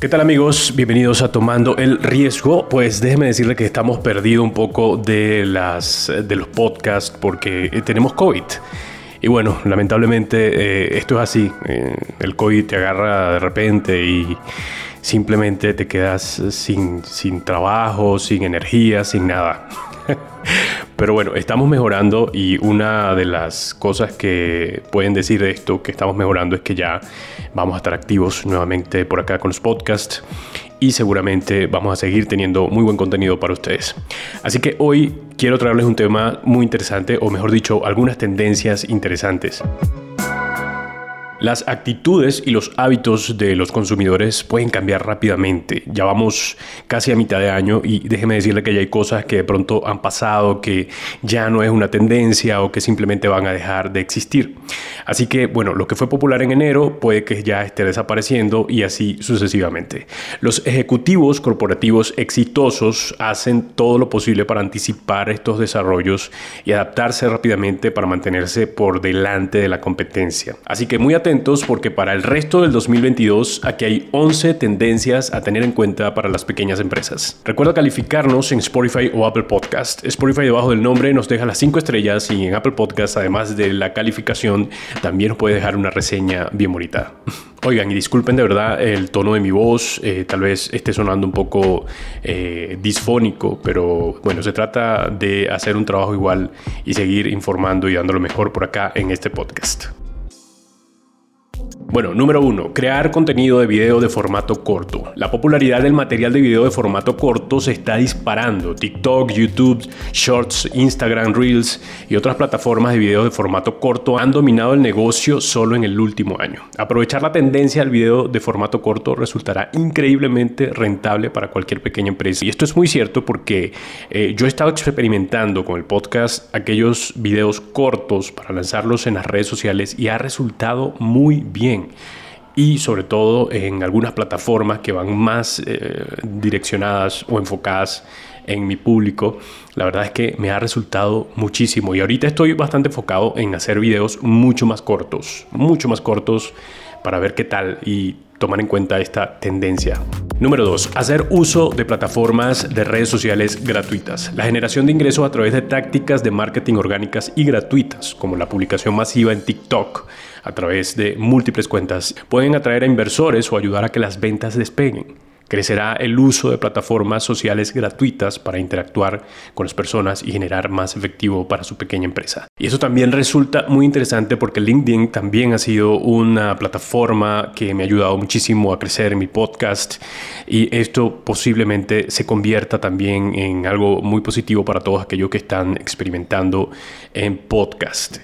¿Qué tal amigos? Bienvenidos a Tomando el Riesgo. Pues déjeme decirle que estamos perdidos un poco de, las, de los podcasts porque tenemos COVID. Y bueno, lamentablemente eh, esto es así. Eh, el COVID te agarra de repente y simplemente te quedas sin, sin trabajo, sin energía, sin nada. Pero bueno, estamos mejorando y una de las cosas que pueden decir de esto que estamos mejorando es que ya vamos a estar activos nuevamente por acá con los podcasts y seguramente vamos a seguir teniendo muy buen contenido para ustedes. Así que hoy quiero traerles un tema muy interesante, o mejor dicho, algunas tendencias interesantes. Las actitudes y los hábitos de los consumidores pueden cambiar rápidamente. Ya vamos casi a mitad de año y déjeme decirle que ya hay cosas que de pronto han pasado, que ya no es una tendencia o que simplemente van a dejar de existir. Así que, bueno, lo que fue popular en enero puede que ya esté desapareciendo y así sucesivamente. Los ejecutivos corporativos exitosos hacen todo lo posible para anticipar estos desarrollos y adaptarse rápidamente para mantenerse por delante de la competencia. Así que muy atentos porque para el resto del 2022 aquí hay 11 tendencias a tener en cuenta para las pequeñas empresas. Recuerda calificarnos en Spotify o Apple Podcast. Spotify debajo del nombre nos deja las 5 estrellas y en Apple Podcast además de la calificación también nos puede dejar una reseña bien bonita. Oigan, y disculpen de verdad el tono de mi voz, eh, tal vez esté sonando un poco eh, disfónico, pero bueno, se trata de hacer un trabajo igual y seguir informando y dando mejor por acá en este podcast. Bueno, número uno, crear contenido de video de formato corto. La popularidad del material de video de formato corto se está disparando. TikTok, YouTube, Shorts, Instagram, Reels y otras plataformas de video de formato corto han dominado el negocio solo en el último año. Aprovechar la tendencia al video de formato corto resultará increíblemente rentable para cualquier pequeña empresa. Y esto es muy cierto porque eh, yo he estado experimentando con el podcast aquellos videos cortos para lanzarlos en las redes sociales y ha resultado muy bien y sobre todo en algunas plataformas que van más eh, direccionadas o enfocadas en mi público, la verdad es que me ha resultado muchísimo y ahorita estoy bastante enfocado en hacer videos mucho más cortos, mucho más cortos para ver qué tal y tomar en cuenta esta tendencia. Número 2. Hacer uso de plataformas de redes sociales gratuitas. La generación de ingresos a través de tácticas de marketing orgánicas y gratuitas, como la publicación masiva en TikTok a través de múltiples cuentas, pueden atraer a inversores o ayudar a que las ventas despeguen. Crecerá el uso de plataformas sociales gratuitas para interactuar con las personas y generar más efectivo para su pequeña empresa. Y eso también resulta muy interesante porque LinkedIn también ha sido una plataforma que me ha ayudado muchísimo a crecer en mi podcast y esto posiblemente se convierta también en algo muy positivo para todos aquellos que están experimentando en podcast.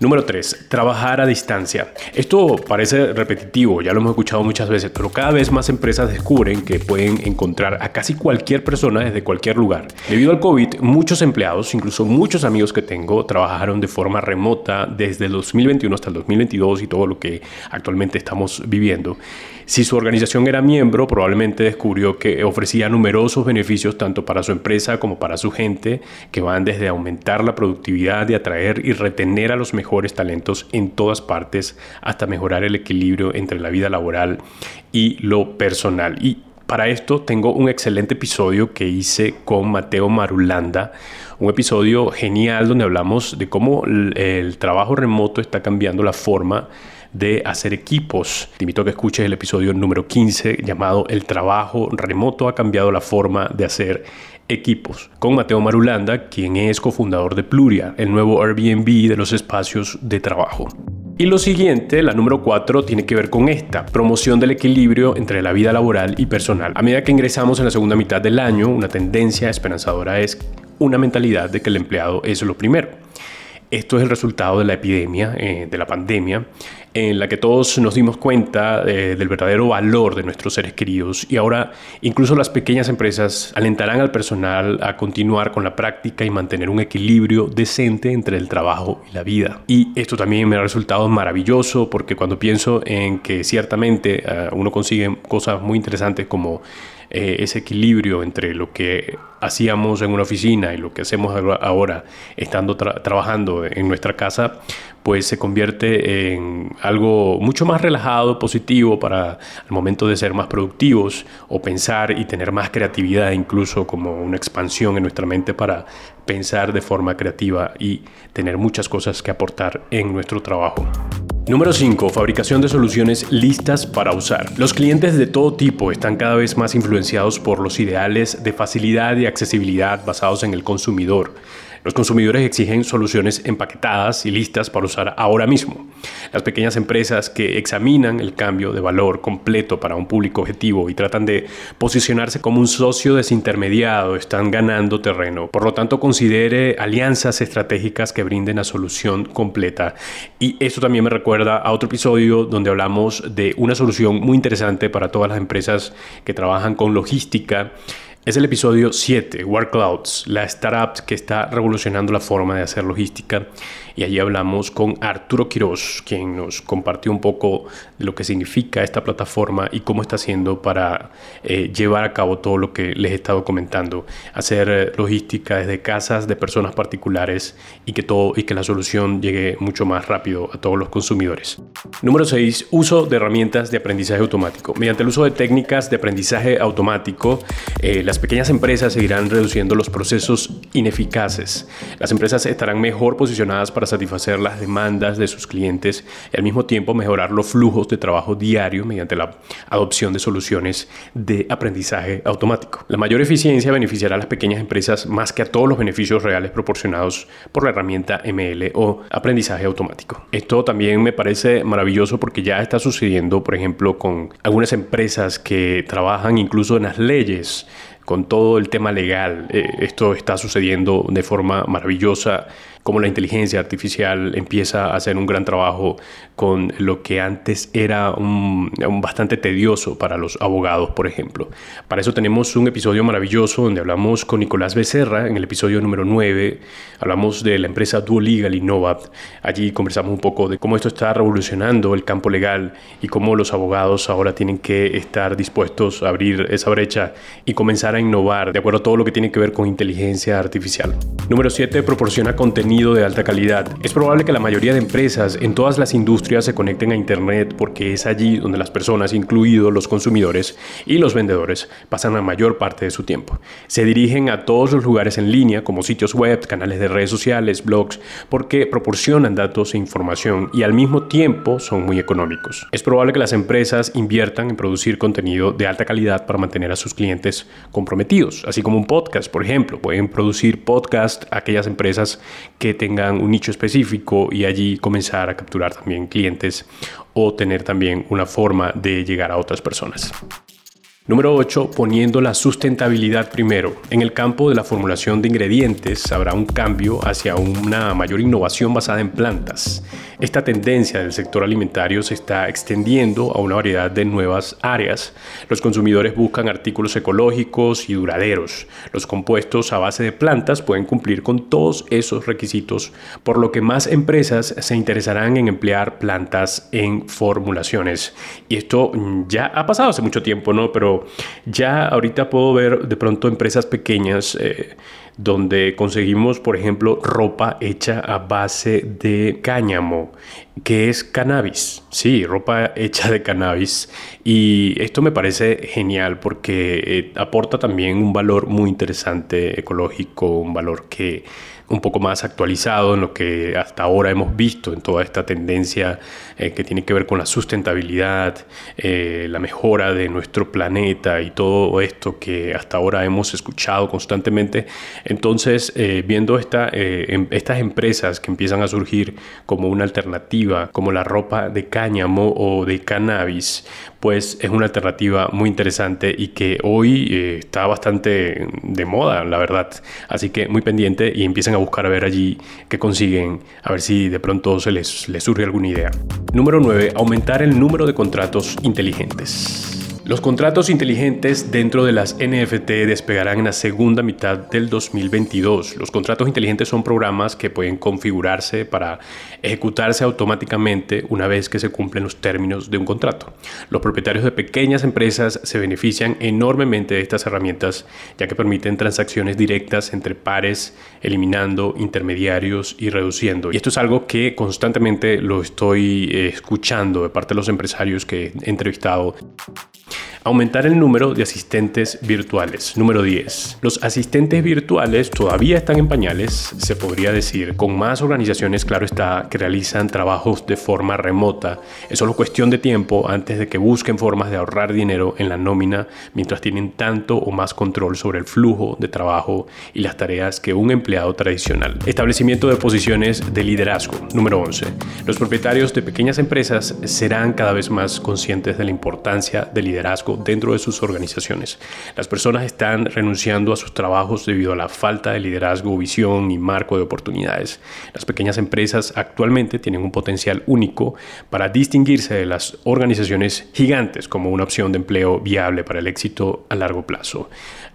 Número 3. Trabajar a distancia. Esto parece repetitivo, ya lo hemos escuchado muchas veces, pero cada vez más empresas descubren que pueden encontrar a casi cualquier persona desde cualquier lugar. Debido al COVID, muchos empleados, incluso muchos amigos que tengo, trabajaron de forma remota desde el 2021 hasta el 2022 y todo lo que actualmente estamos viviendo. Si su organización era miembro, probablemente descubrió que ofrecía numerosos beneficios tanto para su empresa como para su gente, que van desde aumentar la productividad de atraer y retener a los mejores talentos en todas partes hasta mejorar el equilibrio entre la vida laboral y lo personal. Y para esto tengo un excelente episodio que hice con Mateo Marulanda, un episodio genial donde hablamos de cómo el trabajo remoto está cambiando la forma de hacer equipos. Te invito a que escuches el episodio número 15 llamado El trabajo remoto ha cambiado la forma de hacer equipos, con Mateo Marulanda, quien es cofundador de Pluria, el nuevo Airbnb de los espacios de trabajo. Y lo siguiente, la número 4, tiene que ver con esta, promoción del equilibrio entre la vida laboral y personal. A medida que ingresamos en la segunda mitad del año, una tendencia esperanzadora es una mentalidad de que el empleado es lo primero. Esto es el resultado de la epidemia, eh, de la pandemia, en la que todos nos dimos cuenta eh, del verdadero valor de nuestros seres queridos y ahora incluso las pequeñas empresas alentarán al personal a continuar con la práctica y mantener un equilibrio decente entre el trabajo y la vida. Y esto también me ha resultado maravilloso porque cuando pienso en que ciertamente eh, uno consigue cosas muy interesantes como eh, ese equilibrio entre lo que hacíamos en una oficina y lo que hacemos ahora estando trabajando en nuestra casa, pues se convierte en algo mucho más relajado, positivo para el momento de ser más productivos o pensar y tener más creatividad, incluso como una expansión en nuestra mente para pensar de forma creativa y tener muchas cosas que aportar en nuestro trabajo. Número 5. Fabricación de soluciones listas para usar. Los clientes de todo tipo están cada vez más influenciados por los ideales de facilidad y accesibilidad basados en el consumidor. Los consumidores exigen soluciones empaquetadas y listas para usar ahora mismo. Las pequeñas empresas que examinan el cambio de valor completo para un público objetivo y tratan de posicionarse como un socio desintermediado están ganando terreno. Por lo tanto, considere alianzas estratégicas que brinden la solución completa. Y esto también me recuerda a otro episodio donde hablamos de una solución muy interesante para todas las empresas que trabajan con logística es el episodio 7, Clouds, la startup que está revolucionando la forma de hacer logística y allí hablamos con Arturo Quiroz, quien nos compartió un poco de lo que significa esta plataforma y cómo está haciendo para eh, llevar a cabo todo lo que les he estado comentando, hacer eh, logística desde casas de personas particulares y que todo y que la solución llegue mucho más rápido a todos los consumidores. Número 6, uso de herramientas de aprendizaje automático. Mediante el uso de técnicas de aprendizaje automático, eh, las pequeñas empresas seguirán reduciendo los procesos ineficaces. Las empresas estarán mejor posicionadas para satisfacer las demandas de sus clientes y al mismo tiempo mejorar los flujos de trabajo diario mediante la adopción de soluciones de aprendizaje automático. La mayor eficiencia beneficiará a las pequeñas empresas más que a todos los beneficios reales proporcionados por la herramienta ML o aprendizaje automático. Esto también me parece maravilloso porque ya está sucediendo, por ejemplo, con algunas empresas que trabajan incluso en las leyes con todo el tema legal. Eh, esto está sucediendo de forma maravillosa cómo la inteligencia artificial empieza a hacer un gran trabajo con lo que antes era un, bastante tedioso para los abogados, por ejemplo. Para eso tenemos un episodio maravilloso donde hablamos con Nicolás Becerra, en el episodio número 9, hablamos de la empresa Duolegal Innova. Allí conversamos un poco de cómo esto está revolucionando el campo legal y cómo los abogados ahora tienen que estar dispuestos a abrir esa brecha y comenzar a innovar de acuerdo a todo lo que tiene que ver con inteligencia artificial. Número 7, proporciona contenido de alta calidad. Es probable que la mayoría de empresas en todas las industrias se conecten a Internet porque es allí donde las personas, incluidos los consumidores y los vendedores, pasan la mayor parte de su tiempo. Se dirigen a todos los lugares en línea como sitios web, canales de redes sociales, blogs, porque proporcionan datos e información y al mismo tiempo son muy económicos. Es probable que las empresas inviertan en producir contenido de alta calidad para mantener a sus clientes comprometidos, así como un podcast, por ejemplo. Pueden producir podcast aquellas empresas que tengan un nicho específico y allí comenzar a capturar también clientes o tener también una forma de llegar a otras personas. Número 8. Poniendo la sustentabilidad primero. En el campo de la formulación de ingredientes habrá un cambio hacia una mayor innovación basada en plantas. Esta tendencia del sector alimentario se está extendiendo a una variedad de nuevas áreas. Los consumidores buscan artículos ecológicos y duraderos. Los compuestos a base de plantas pueden cumplir con todos esos requisitos, por lo que más empresas se interesarán en emplear plantas en formulaciones. Y esto ya ha pasado hace mucho tiempo, ¿no? Pero ya ahorita puedo ver de pronto empresas pequeñas eh, donde conseguimos, por ejemplo, ropa hecha a base de cáñamo, que es cannabis. Sí, ropa hecha de cannabis. Y esto me parece genial porque eh, aporta también un valor muy interesante ecológico, un valor que un poco más actualizado en lo que hasta ahora hemos visto en toda esta tendencia eh, que tiene que ver con la sustentabilidad, eh, la mejora de nuestro planeta y todo esto que hasta ahora hemos escuchado constantemente. Entonces, viendo esta, em, estas empresas que empiezan a surgir como una alternativa, como la ropa de cáñamo o de cannabis, pues es una alternativa muy interesante y que hoy está bastante de moda, la verdad. Así que muy pendiente y empiecen a buscar a ver allí qué consiguen, a ver si de pronto se les, les surge alguna idea. Número 9. Aumentar el número de contratos inteligentes. Los contratos inteligentes dentro de las NFT despegarán en la segunda mitad del 2022. Los contratos inteligentes son programas que pueden configurarse para ejecutarse automáticamente una vez que se cumplen los términos de un contrato. Los propietarios de pequeñas empresas se benefician enormemente de estas herramientas ya que permiten transacciones directas entre pares, eliminando intermediarios y reduciendo. Y esto es algo que constantemente lo estoy eh, escuchando de parte de los empresarios que he entrevistado. Aumentar el número de asistentes virtuales. Número 10. Los asistentes virtuales todavía están en pañales, se podría decir, con más organizaciones, claro está, que realizan trabajos de forma remota. Es solo cuestión de tiempo antes de que busquen formas de ahorrar dinero en la nómina mientras tienen tanto o más control sobre el flujo de trabajo y las tareas que un empleado tradicional. Establecimiento de posiciones de liderazgo. Número 11. Los propietarios de pequeñas empresas serán cada vez más conscientes de la importancia del liderazgo dentro de sus organizaciones. Las personas están renunciando a sus trabajos debido a la falta de liderazgo, visión y marco de oportunidades. Las pequeñas empresas actualmente tienen un potencial único para distinguirse de las organizaciones gigantes como una opción de empleo viable para el éxito a largo plazo.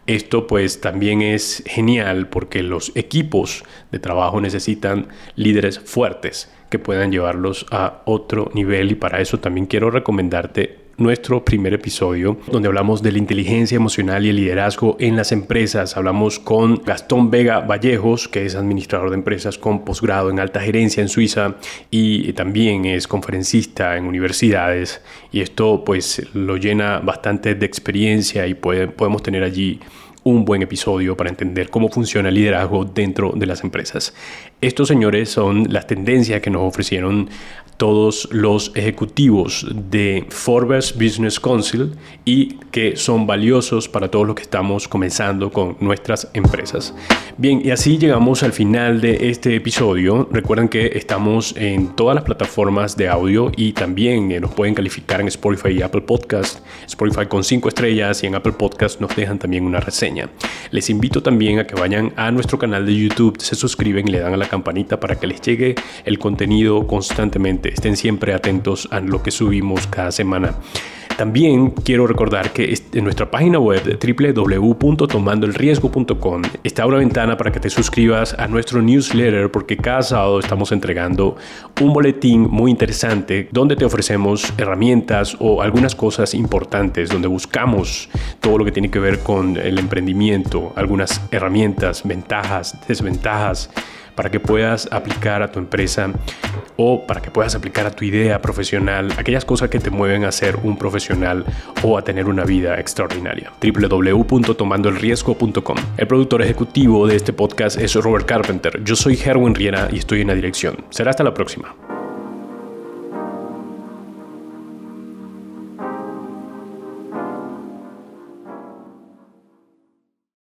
Esto pues también es genial porque los equipos de trabajo necesitan líderes fuertes que puedan llevarlos a otro nivel y para eso también quiero recomendarte nuestro primer episodio donde hablamos de la inteligencia emocional y el liderazgo en las empresas. Hablamos con Gastón Vega Vallejos, que es administrador de empresas con posgrado en alta gerencia en Suiza y también es conferencista en universidades y esto pues lo llena bastante de experiencia y podemos tener allí un buen episodio para entender cómo funciona el liderazgo dentro de las empresas. Estos señores son las tendencias que nos ofrecieron todos los ejecutivos de Forbes Business Council y que son valiosos para todos los que estamos comenzando con nuestras empresas. Bien, y así llegamos al final de este episodio. Recuerden que estamos en todas las plataformas de audio y también eh, nos pueden calificar en Spotify y Apple Podcast. Spotify con 5 estrellas y en Apple Podcast nos dejan también una reseña. Les invito también a que vayan a nuestro canal de YouTube, se suscriben y le dan a la campanita para que les llegue el contenido constantemente. Estén siempre atentos a lo que subimos cada semana. También quiero recordar que en nuestra página web www.tomandoelriesgo.com está una ventana para que te suscribas a nuestro newsletter porque cada sábado estamos entregando un boletín muy interesante donde te ofrecemos herramientas o algunas cosas importantes, donde buscamos todo lo que tiene que ver con el emprendimiento, algunas herramientas, ventajas, desventajas para que puedas aplicar a tu empresa o para que puedas aplicar a tu idea profesional aquellas cosas que te mueven a ser un profesional o a tener una vida extraordinaria. www.tomandoelriesgo.com. El productor ejecutivo de este podcast es Robert Carpenter. Yo soy Herwin Riera y estoy en la dirección. Será hasta la próxima.